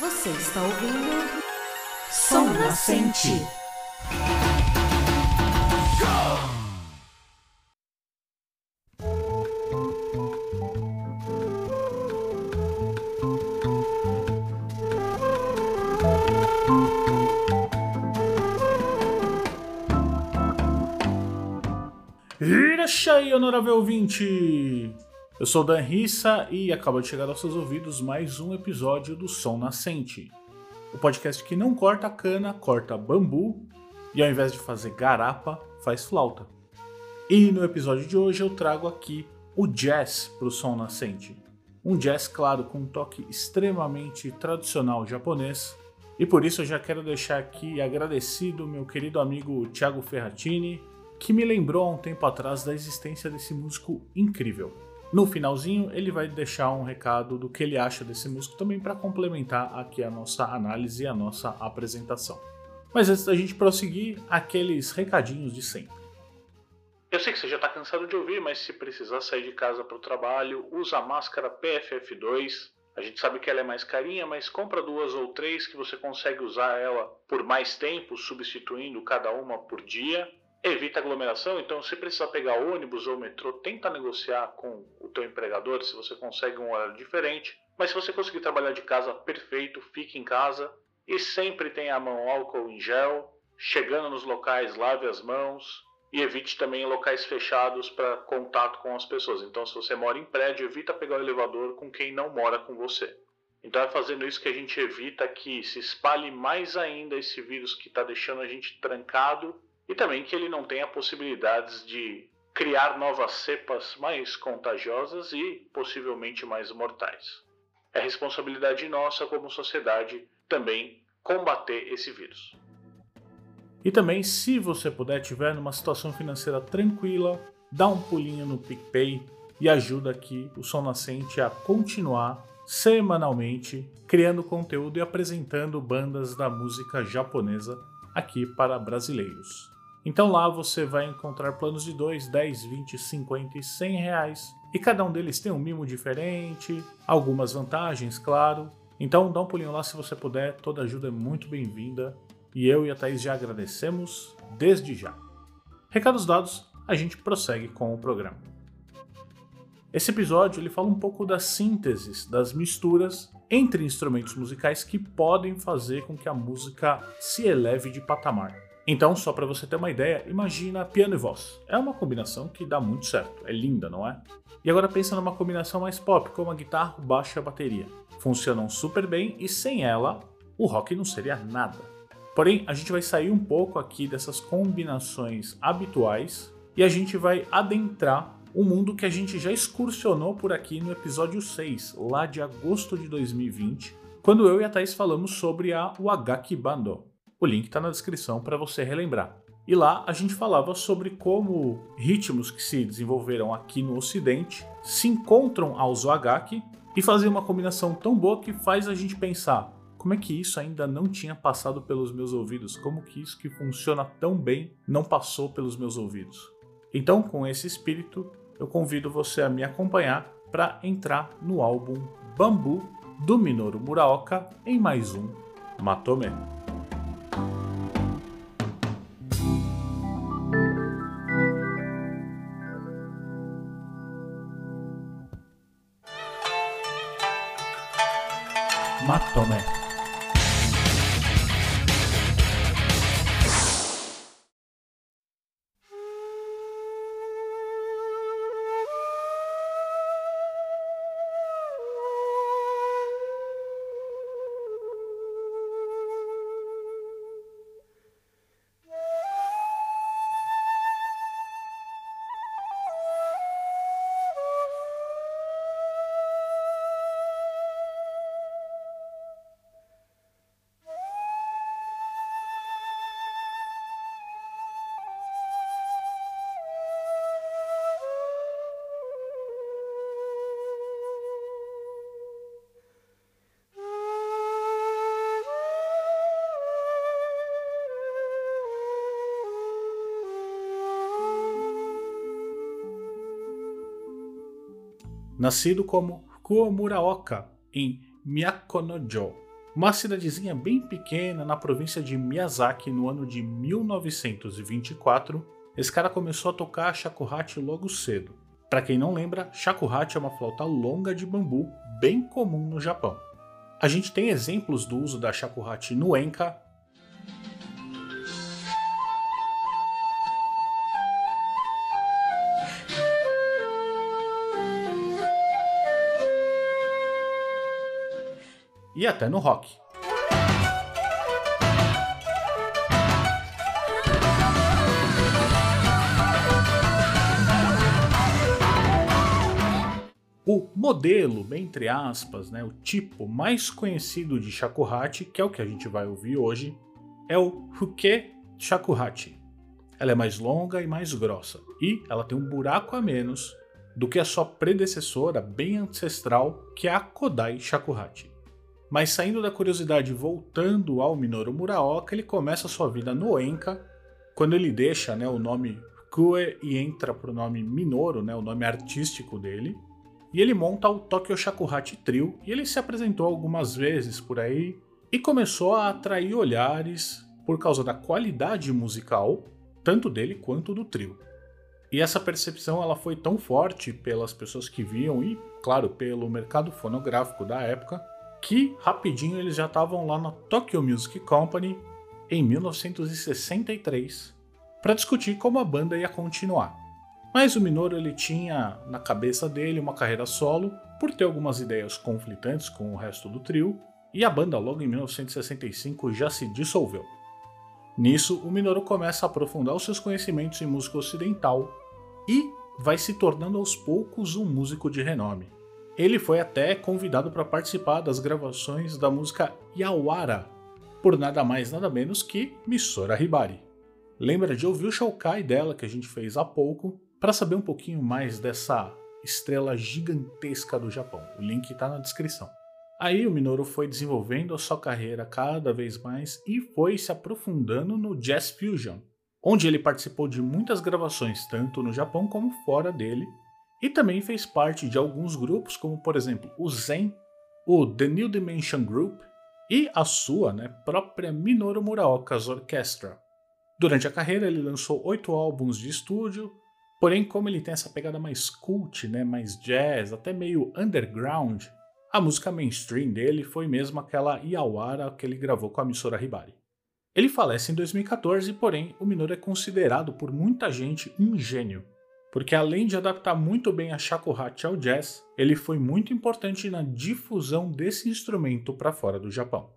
Você está ouvindo Som Nascente. Irachai, honorável ouvinte! Eu sou Dan Rissa e acaba de chegar aos seus ouvidos mais um episódio do Som Nascente. O podcast que não corta cana, corta bambu e ao invés de fazer garapa, faz flauta. E no episódio de hoje eu trago aqui o jazz para o Som Nascente. Um jazz, claro, com um toque extremamente tradicional japonês. E por isso eu já quero deixar aqui agradecido meu querido amigo Thiago Ferratini, que me lembrou há um tempo atrás da existência desse músico incrível. No finalzinho, ele vai deixar um recado do que ele acha desse músico também para complementar aqui a nossa análise e a nossa apresentação. Mas antes da gente prosseguir, aqueles recadinhos de sempre. Eu sei que você já está cansado de ouvir, mas se precisar sair de casa para o trabalho, usa a máscara PFF2. A gente sabe que ela é mais carinha, mas compra duas ou três que você consegue usar ela por mais tempo, substituindo cada uma por dia evita aglomeração, então se precisar pegar ônibus ou metrô, tenta negociar com o teu empregador se você consegue um horário diferente. Mas se você conseguir trabalhar de casa, perfeito, fique em casa e sempre tenha a mão álcool em gel. Chegando nos locais, lave as mãos e evite também locais fechados para contato com as pessoas. Então, se você mora em prédio, evita pegar o elevador com quem não mora com você. Então é fazendo isso que a gente evita que se espalhe mais ainda esse vírus que está deixando a gente trancado e também que ele não tenha possibilidades de criar novas cepas mais contagiosas e possivelmente mais mortais. É responsabilidade nossa como sociedade também combater esse vírus. E também, se você puder, tiver numa situação financeira tranquila, dá um pulinho no PicPay e ajuda aqui o Som Nascente a continuar semanalmente criando conteúdo e apresentando bandas da música japonesa aqui para brasileiros. Então lá você vai encontrar planos de 2, 10, 20, 50 e 100 reais. E cada um deles tem um mimo diferente, algumas vantagens, claro. Então dá um pulinho lá se você puder, toda ajuda é muito bem-vinda. E eu e a Thaís já agradecemos desde já. Recados dados, a gente prossegue com o programa. Esse episódio ele fala um pouco das sínteses, das misturas entre instrumentos musicais que podem fazer com que a música se eleve de patamar. Então, só para você ter uma ideia, imagina piano e voz. É uma combinação que dá muito certo, é linda, não é? E agora pensa numa combinação mais pop, como a guitarra, o baixo e a bateria. Funcionam super bem e sem ela, o rock não seria nada. Porém, a gente vai sair um pouco aqui dessas combinações habituais e a gente vai adentrar o mundo que a gente já excursionou por aqui no episódio 6, lá de agosto de 2020, quando eu e a Thaís falamos sobre a Wagaki Bando. O link está na descrição para você relembrar. E lá a gente falava sobre como ritmos que se desenvolveram aqui no Ocidente se encontram ao Zoagaki e fazem uma combinação tão boa que faz a gente pensar como é que isso ainda não tinha passado pelos meus ouvidos? Como que isso que funciona tão bem não passou pelos meus ouvidos? Então, com esse espírito, eu convido você a me acompanhar para entrar no álbum Bambu do Minoru Muraoka em mais um Matome. Matome. Nascido como Kuomuraoka em Myakonojo, uma cidadezinha bem pequena na província de Miyazaki no ano de 1924, esse cara começou a tocar shakuhachi logo cedo. Para quem não lembra, shakuhachi é uma flauta longa de bambu bem comum no Japão. A gente tem exemplos do uso da shakuhachi no enka, e até no rock. O modelo, entre aspas, né, o tipo mais conhecido de shakuhachi, que é o que a gente vai ouvir hoje, é o Huke shakuhachi. Ela é mais longa e mais grossa, e ela tem um buraco a menos do que a sua predecessora bem ancestral, que é a Kodai shakuhachi. Mas saindo da curiosidade e voltando ao Minoru Muraoka, ele começa sua vida no Enka, quando ele deixa né, o nome Kue e entra para o nome Minoru, né, o nome artístico dele, e ele monta o Tokyo Shakuhachi Trio, e ele se apresentou algumas vezes por aí, e começou a atrair olhares por causa da qualidade musical, tanto dele quanto do trio. E essa percepção ela foi tão forte pelas pessoas que viam e, claro, pelo mercado fonográfico da época, que rapidinho eles já estavam lá na Tokyo Music Company em 1963 para discutir como a banda ia continuar. Mas o Minoru ele tinha na cabeça dele uma carreira solo por ter algumas ideias conflitantes com o resto do trio, e a banda logo em 1965 já se dissolveu. Nisso, o Minoru começa a aprofundar os seus conhecimentos em música ocidental e vai se tornando aos poucos um músico de renome. Ele foi até convidado para participar das gravações da música Yawara, por nada mais nada menos que Misora Hibari. Lembra de ouvir o Shoukai dela que a gente fez há pouco para saber um pouquinho mais dessa estrela gigantesca do Japão. O link está na descrição. Aí o Minoru foi desenvolvendo a sua carreira cada vez mais e foi se aprofundando no jazz fusion, onde ele participou de muitas gravações tanto no Japão como fora dele, e também fez parte de alguns grupos, como por exemplo o Zen, o The New Dimension Group e a sua né, própria Minoru Muraoka's Orchestra. Durante a carreira, ele lançou oito álbuns de estúdio, porém, como ele tem essa pegada mais cult, né, mais jazz, até meio underground, a música mainstream dele foi mesmo aquela Iawara que ele gravou com a emissora Hibari. Ele falece em 2014, porém, o Minoru é considerado por muita gente um gênio porque além de adaptar muito bem a shakuhachi ao jazz, ele foi muito importante na difusão desse instrumento para fora do Japão.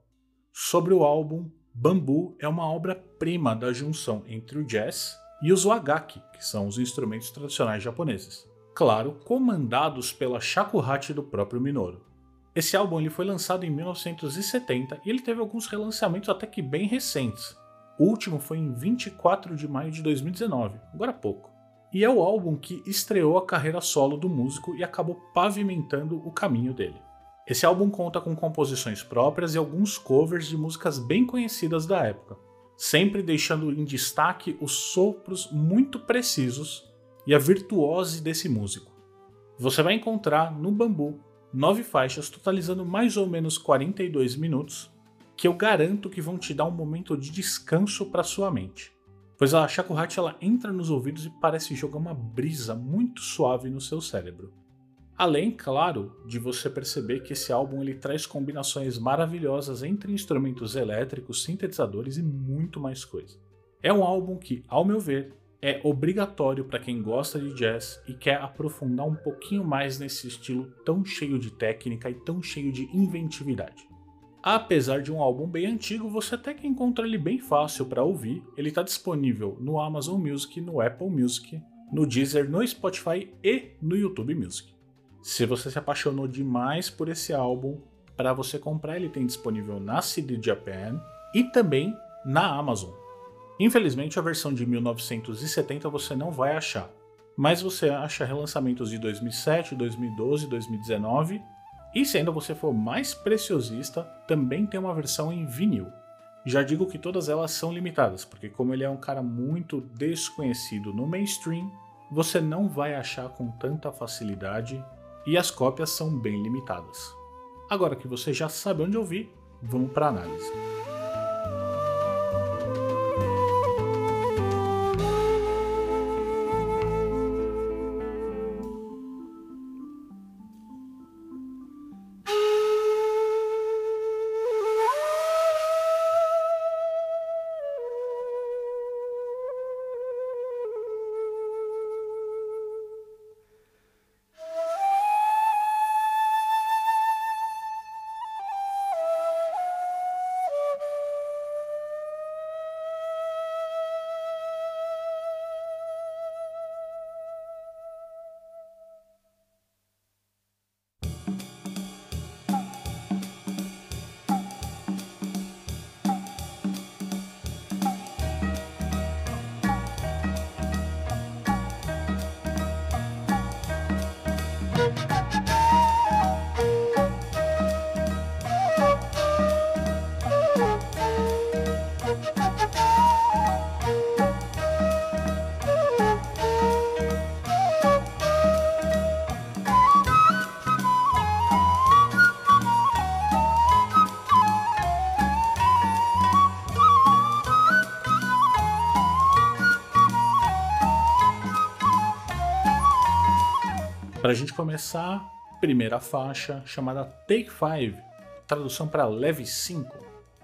Sobre o álbum, Bambu é uma obra-prima da junção entre o jazz e os wagaki, que são os instrumentos tradicionais japoneses. Claro, comandados pela shakuhachi do próprio Minoru. Esse álbum ele foi lançado em 1970 e ele teve alguns relançamentos até que bem recentes. O último foi em 24 de maio de 2019, agora há pouco e é o álbum que estreou a carreira solo do músico e acabou pavimentando o caminho dele. Esse álbum conta com composições próprias e alguns covers de músicas bem conhecidas da época, sempre deixando em destaque os sopros muito precisos e a virtuose desse músico. Você vai encontrar no Bambu nove faixas totalizando mais ou menos 42 minutos, que eu garanto que vão te dar um momento de descanso para sua mente pois a Shakuhachi ela entra nos ouvidos e parece jogar uma brisa muito suave no seu cérebro. Além, claro, de você perceber que esse álbum ele traz combinações maravilhosas entre instrumentos elétricos, sintetizadores e muito mais coisa. É um álbum que, ao meu ver, é obrigatório para quem gosta de jazz e quer aprofundar um pouquinho mais nesse estilo tão cheio de técnica e tão cheio de inventividade. Apesar de um álbum bem antigo, você até que encontra ele bem fácil para ouvir. Ele está disponível no Amazon Music, no Apple Music, no Deezer, no Spotify e no YouTube Music. Se você se apaixonou demais por esse álbum, para você comprar ele tem disponível na CD Japan e também na Amazon. Infelizmente a versão de 1970 você não vai achar, mas você acha relançamentos de 2007, 2012, 2019 e se ainda você for mais preciosista, também tem uma versão em vinil. Já digo que todas elas são limitadas, porque como ele é um cara muito desconhecido no mainstream, você não vai achar com tanta facilidade e as cópias são bem limitadas. Agora que você já sabe onde ouvir, vamos para análise. Para a gente começar, primeira faixa chamada Take 5, tradução para Leve 5.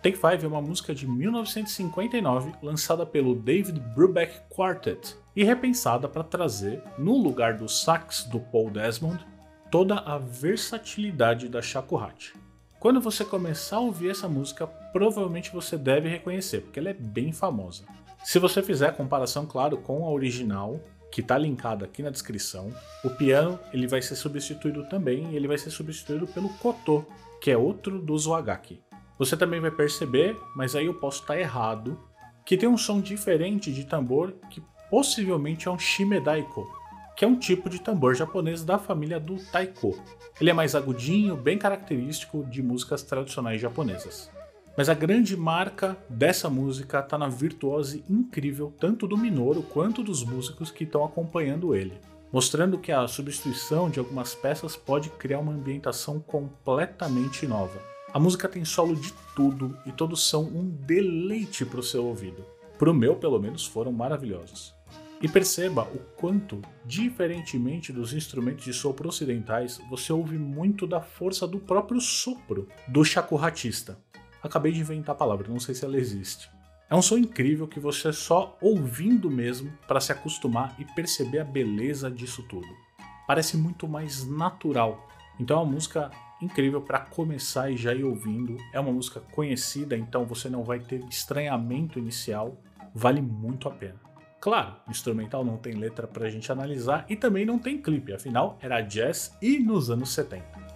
Take 5 é uma música de 1959 lançada pelo David Brubeck Quartet e repensada para trazer, no lugar do sax do Paul Desmond, toda a versatilidade da Shakuhachi. Quando você começar a ouvir essa música, provavelmente você deve reconhecer, porque ela é bem famosa. Se você fizer a comparação, claro, com a original, que está linkado aqui na descrição. O piano ele vai ser substituído também, ele vai ser substituído pelo koto, que é outro do Wagaki. Você também vai perceber, mas aí eu posso estar tá errado, que tem um som diferente de tambor que possivelmente é um shimedaiko, que é um tipo de tambor japonês da família do taiko. Ele é mais agudinho, bem característico de músicas tradicionais japonesas. Mas a grande marca dessa música está na virtuose incrível tanto do Minoru quanto dos músicos que estão acompanhando ele, mostrando que a substituição de algumas peças pode criar uma ambientação completamente nova. A música tem solo de tudo e todos são um deleite para o seu ouvido. Para o meu, pelo menos, foram maravilhosos. E perceba o quanto, diferentemente dos instrumentos de sopro ocidentais, você ouve muito da força do próprio sopro do shakuhatista. Acabei de inventar a palavra, não sei se ela existe. É um som incrível que você só ouvindo mesmo para se acostumar e perceber a beleza disso tudo. Parece muito mais natural. Então é uma música incrível para começar e já ir ouvindo. É uma música conhecida, então você não vai ter estranhamento inicial. Vale muito a pena. Claro, instrumental não tem letra para a gente analisar e também não tem clipe, afinal era jazz e nos anos 70.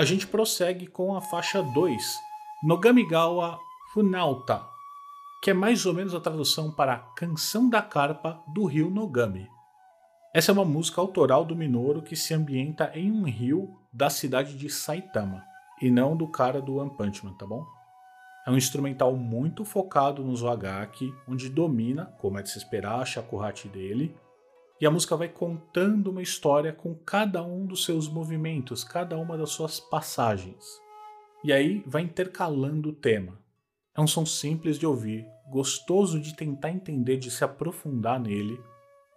A gente prossegue com a faixa 2, Nogamigawa Funauta, que é mais ou menos a tradução para Canção da Carpa do Rio Nogami. Essa é uma música autoral do Minoru que se ambienta em um rio da cidade de Saitama, e não do cara do One Punch Man, tá bom? É um instrumental muito focado no Zoagaki, onde domina, como é de se esperar, a shakuhachi dele, e a música vai contando uma história com cada um dos seus movimentos, cada uma das suas passagens. E aí vai intercalando o tema. É um som simples de ouvir, gostoso de tentar entender, de se aprofundar nele,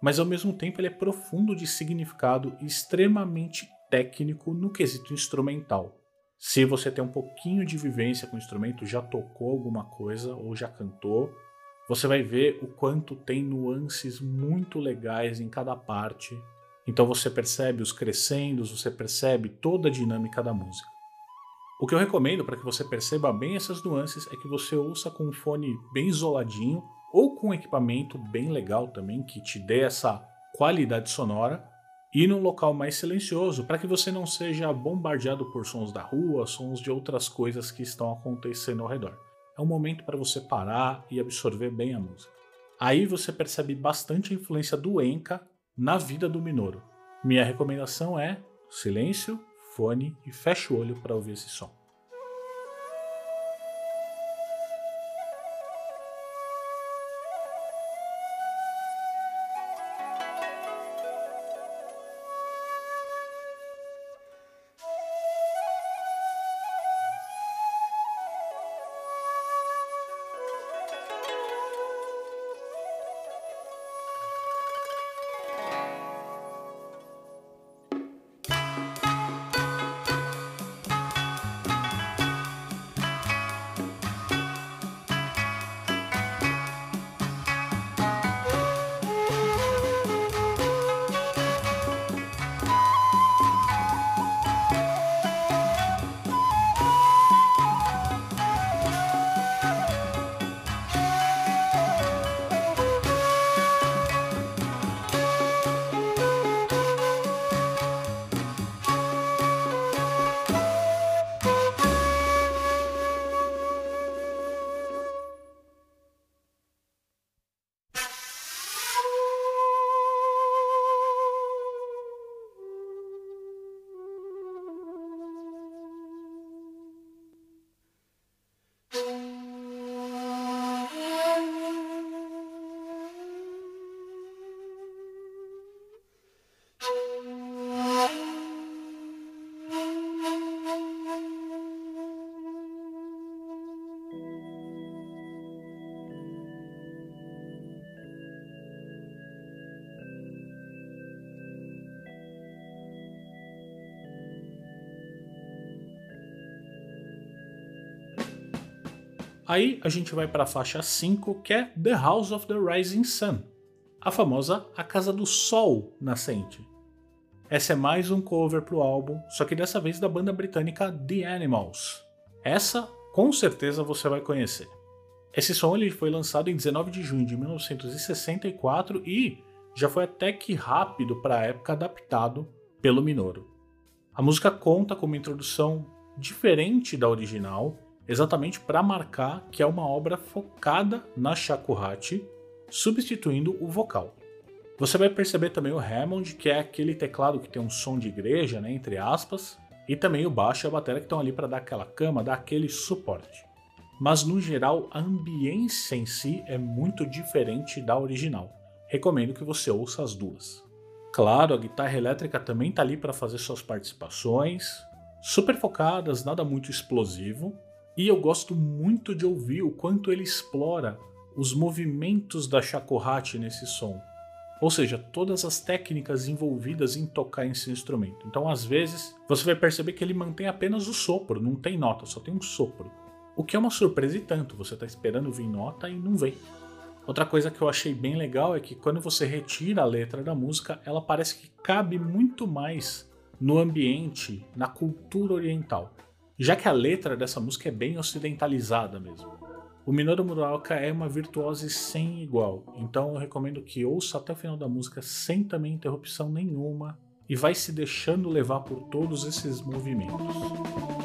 mas ao mesmo tempo ele é profundo de significado e extremamente técnico no quesito instrumental. Se você tem um pouquinho de vivência com o instrumento, já tocou alguma coisa ou já cantou, você vai ver o quanto tem nuances muito legais em cada parte. Então você percebe os crescendos, você percebe toda a dinâmica da música. O que eu recomendo para que você perceba bem essas nuances é que você ouça com um fone bem isoladinho ou com um equipamento bem legal também que te dê essa qualidade sonora e num local mais silencioso para que você não seja bombardeado por sons da rua, sons de outras coisas que estão acontecendo ao redor. É um momento para você parar e absorver bem a música. Aí você percebe bastante a influência do Enka na vida do Minoru. Minha recomendação é silêncio, fone e feche o olho para ouvir esse som. Aí a gente vai para a faixa 5, que é The House of the Rising Sun, a famosa A Casa do Sol Nascente. Essa é mais um cover pro álbum, só que dessa vez da banda britânica The Animals. Essa, com certeza, você vai conhecer. Esse som ele foi lançado em 19 de junho de 1964 e já foi até que rápido para a época adaptado pelo Minoru. A música conta com uma introdução diferente da original, exatamente para marcar que é uma obra focada na shakuhachi, substituindo o vocal. Você vai perceber também o Hammond, que é aquele teclado que tem um som de igreja, né, entre aspas, e também o baixo e a bateria que estão ali para dar aquela cama, dar aquele suporte. Mas no geral, a ambiência em si é muito diferente da original. Recomendo que você ouça as duas. Claro, a guitarra elétrica também está ali para fazer suas participações, super focadas, nada muito explosivo, e eu gosto muito de ouvir o quanto ele explora os movimentos da shakuhachi nesse som. Ou seja, todas as técnicas envolvidas em tocar esse instrumento. Então, às vezes, você vai perceber que ele mantém apenas o sopro, não tem nota, só tem um sopro. O que é uma surpresa e tanto, você está esperando vir nota e não vem. Outra coisa que eu achei bem legal é que quando você retira a letra da música, ela parece que cabe muito mais no ambiente, na cultura oriental já que a letra dessa música é bem ocidentalizada mesmo. O Minoru Muraoka é uma virtuose sem igual, então eu recomendo que ouça até o final da música sem também interrupção nenhuma e vai se deixando levar por todos esses movimentos.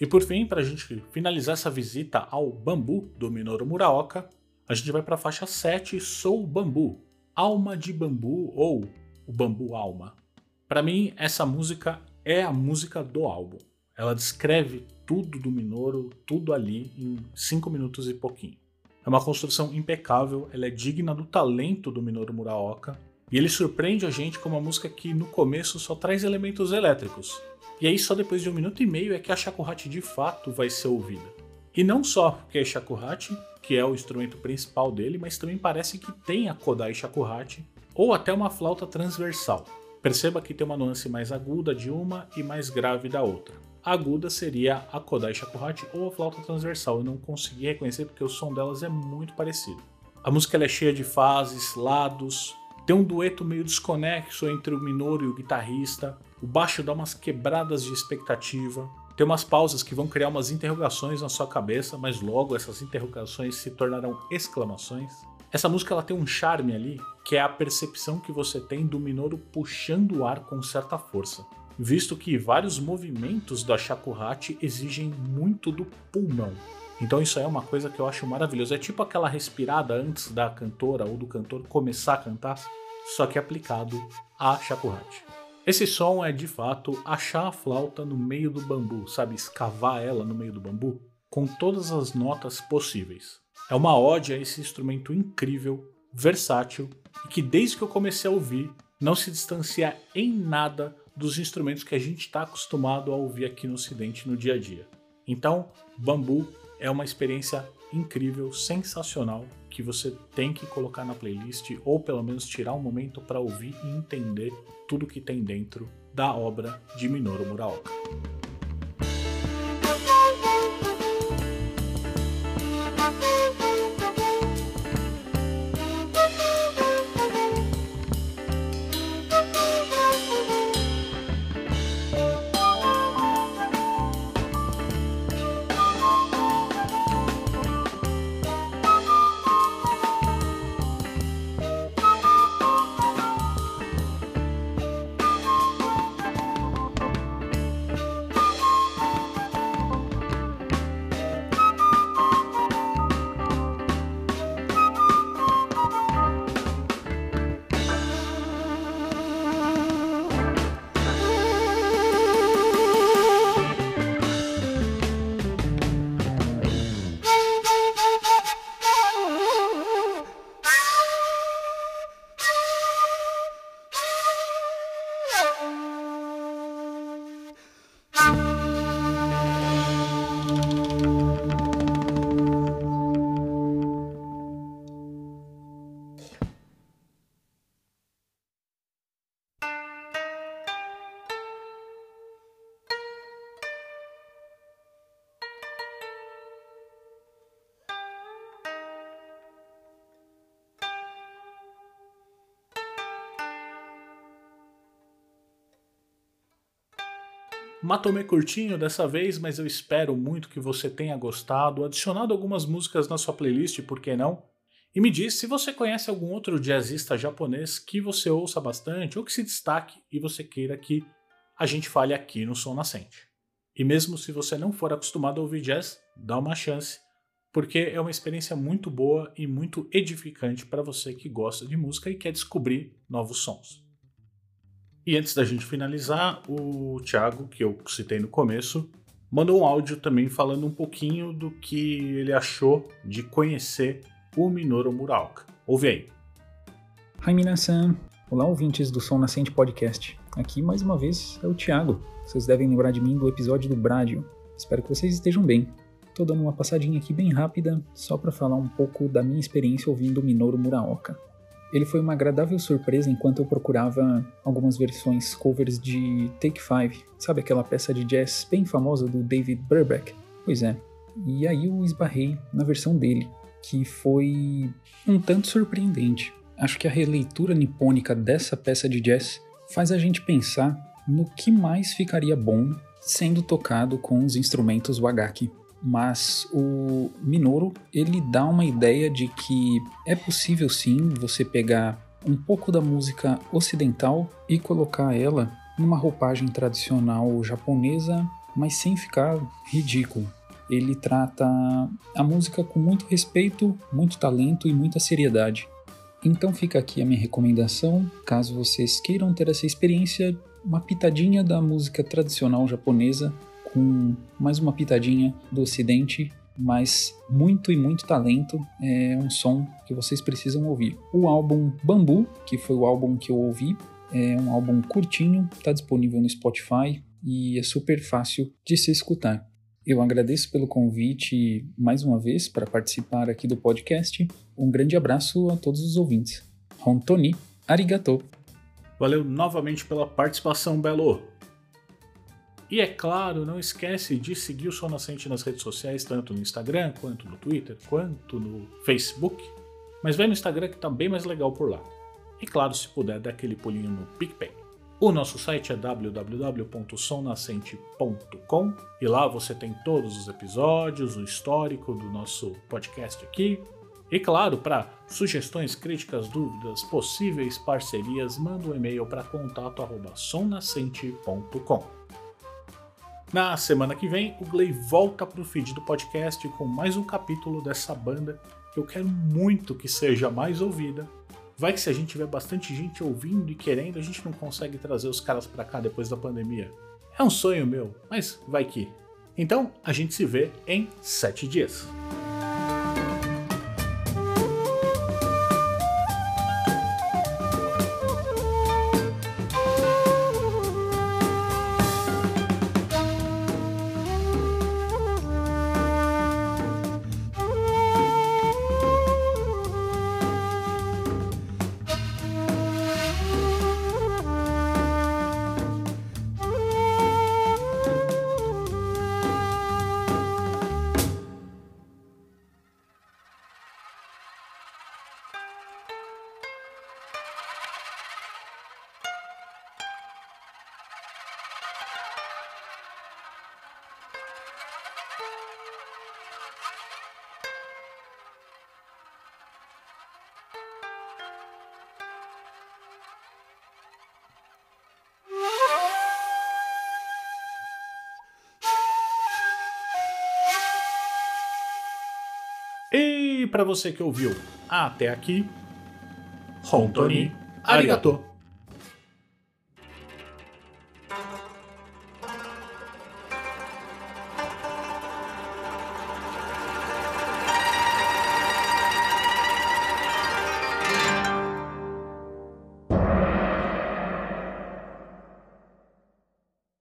E por fim, para a gente finalizar essa visita ao Bambu do Minoru Muraoka, a gente vai para a faixa 7, Sou Bambu, Alma de Bambu ou o Bambu Alma. Para mim, essa música é a música do álbum. Ela descreve tudo do Minoru, tudo ali em 5 minutos e pouquinho. É uma construção impecável, ela é digna do talento do Minoru Muraoka, e ele surpreende a gente com uma música que no começo só traz elementos elétricos, e aí só depois de um minuto e meio é que a shakuhachi de fato vai ser ouvida. E não só porque é shakuhachi, que é o instrumento principal dele, mas também parece que tem a Kodai shakuhachi, ou até uma flauta transversal. Perceba que tem uma nuance mais aguda de uma e mais grave da outra. A aguda seria a Kodai shakuhachi ou a flauta transversal, eu não consegui reconhecer porque o som delas é muito parecido. A música é cheia de fases, lados, tem um dueto meio desconexo entre o Minoru e o guitarrista, o baixo dá umas quebradas de expectativa, tem umas pausas que vão criar umas interrogações na sua cabeça, mas logo essas interrogações se tornarão exclamações. Essa música ela tem um charme ali, que é a percepção que você tem do Minoru puxando o ar com certa força, visto que vários movimentos da shakuhachi exigem muito do pulmão. Então isso é uma coisa que eu acho maravilhoso. É tipo aquela respirada antes da cantora ou do cantor começar a cantar, só que aplicado a shakuhachi. Esse som é de fato achar a flauta no meio do bambu, sabe? Escavar ela no meio do bambu com todas as notas possíveis. É uma ode a esse instrumento incrível, versátil e que desde que eu comecei a ouvir não se distancia em nada dos instrumentos que a gente está acostumado a ouvir aqui no Ocidente no dia a dia. Então, bambu é uma experiência incrível, sensacional, que você tem que colocar na playlist ou pelo menos tirar um momento para ouvir e entender tudo que tem dentro da obra de Minoru Muraoka. Matomê curtinho dessa vez, mas eu espero muito que você tenha gostado, adicionado algumas músicas na sua playlist, por que não? E me diz se você conhece algum outro jazzista japonês que você ouça bastante ou que se destaque e você queira que a gente fale aqui no Som Nascente. E mesmo se você não for acostumado a ouvir jazz, dá uma chance, porque é uma experiência muito boa e muito edificante para você que gosta de música e quer descobrir novos sons. E antes da gente finalizar, o Thiago, que eu citei no começo, mandou um áudio também falando um pouquinho do que ele achou de conhecer o Minoru Muraoka. Ouve aí. Hi, minasan! Olá, ouvintes do Som Nascente Podcast. Aqui, mais uma vez, é o Thiago. Vocês devem lembrar de mim do episódio do Bradio. Espero que vocês estejam bem. Tô dando uma passadinha aqui bem rápida, só para falar um pouco da minha experiência ouvindo Minoru Muraoka. Ele foi uma agradável surpresa enquanto eu procurava algumas versões covers de Take Five, sabe aquela peça de jazz bem famosa do David Brubeck? Pois é. E aí eu esbarrei na versão dele, que foi um tanto surpreendente. Acho que a releitura nipônica dessa peça de jazz faz a gente pensar no que mais ficaria bom sendo tocado com os instrumentos wagaki mas o Minoru ele dá uma ideia de que é possível sim você pegar um pouco da música ocidental e colocar ela numa roupagem tradicional japonesa, mas sem ficar ridículo. Ele trata a música com muito respeito, muito talento e muita seriedade. Então fica aqui a minha recomendação, caso vocês queiram ter essa experiência, uma pitadinha da música tradicional japonesa com mais uma pitadinha do ocidente, mas muito e muito talento, é um som que vocês precisam ouvir. O álbum Bambu, que foi o álbum que eu ouvi, é um álbum curtinho, está disponível no Spotify e é super fácil de se escutar. Eu agradeço pelo convite mais uma vez para participar aqui do podcast. Um grande abraço a todos os ouvintes. Hontoni, arigato. Valeu novamente pela participação, Belo. E é claro, não esquece de seguir o Sol Nascente nas redes sociais, tanto no Instagram, quanto no Twitter, quanto no Facebook. Mas vai no Instagram que tá bem mais legal por lá. E claro, se puder, dá aquele pulinho no PicPay. O nosso site é www.somnascente.com e lá você tem todos os episódios, o histórico do nosso podcast aqui. E claro, para sugestões, críticas, dúvidas, possíveis parcerias, manda um e-mail para contato@somnascente.com. Na semana que vem, o Gley volta para o feed do podcast com mais um capítulo dessa banda que eu quero muito que seja mais ouvida. Vai que se a gente tiver bastante gente ouvindo e querendo, a gente não consegue trazer os caras para cá depois da pandemia. É um sonho meu, mas vai que. Então, a gente se vê em sete dias. E para você que ouviu até aqui, Hontoni Arigato.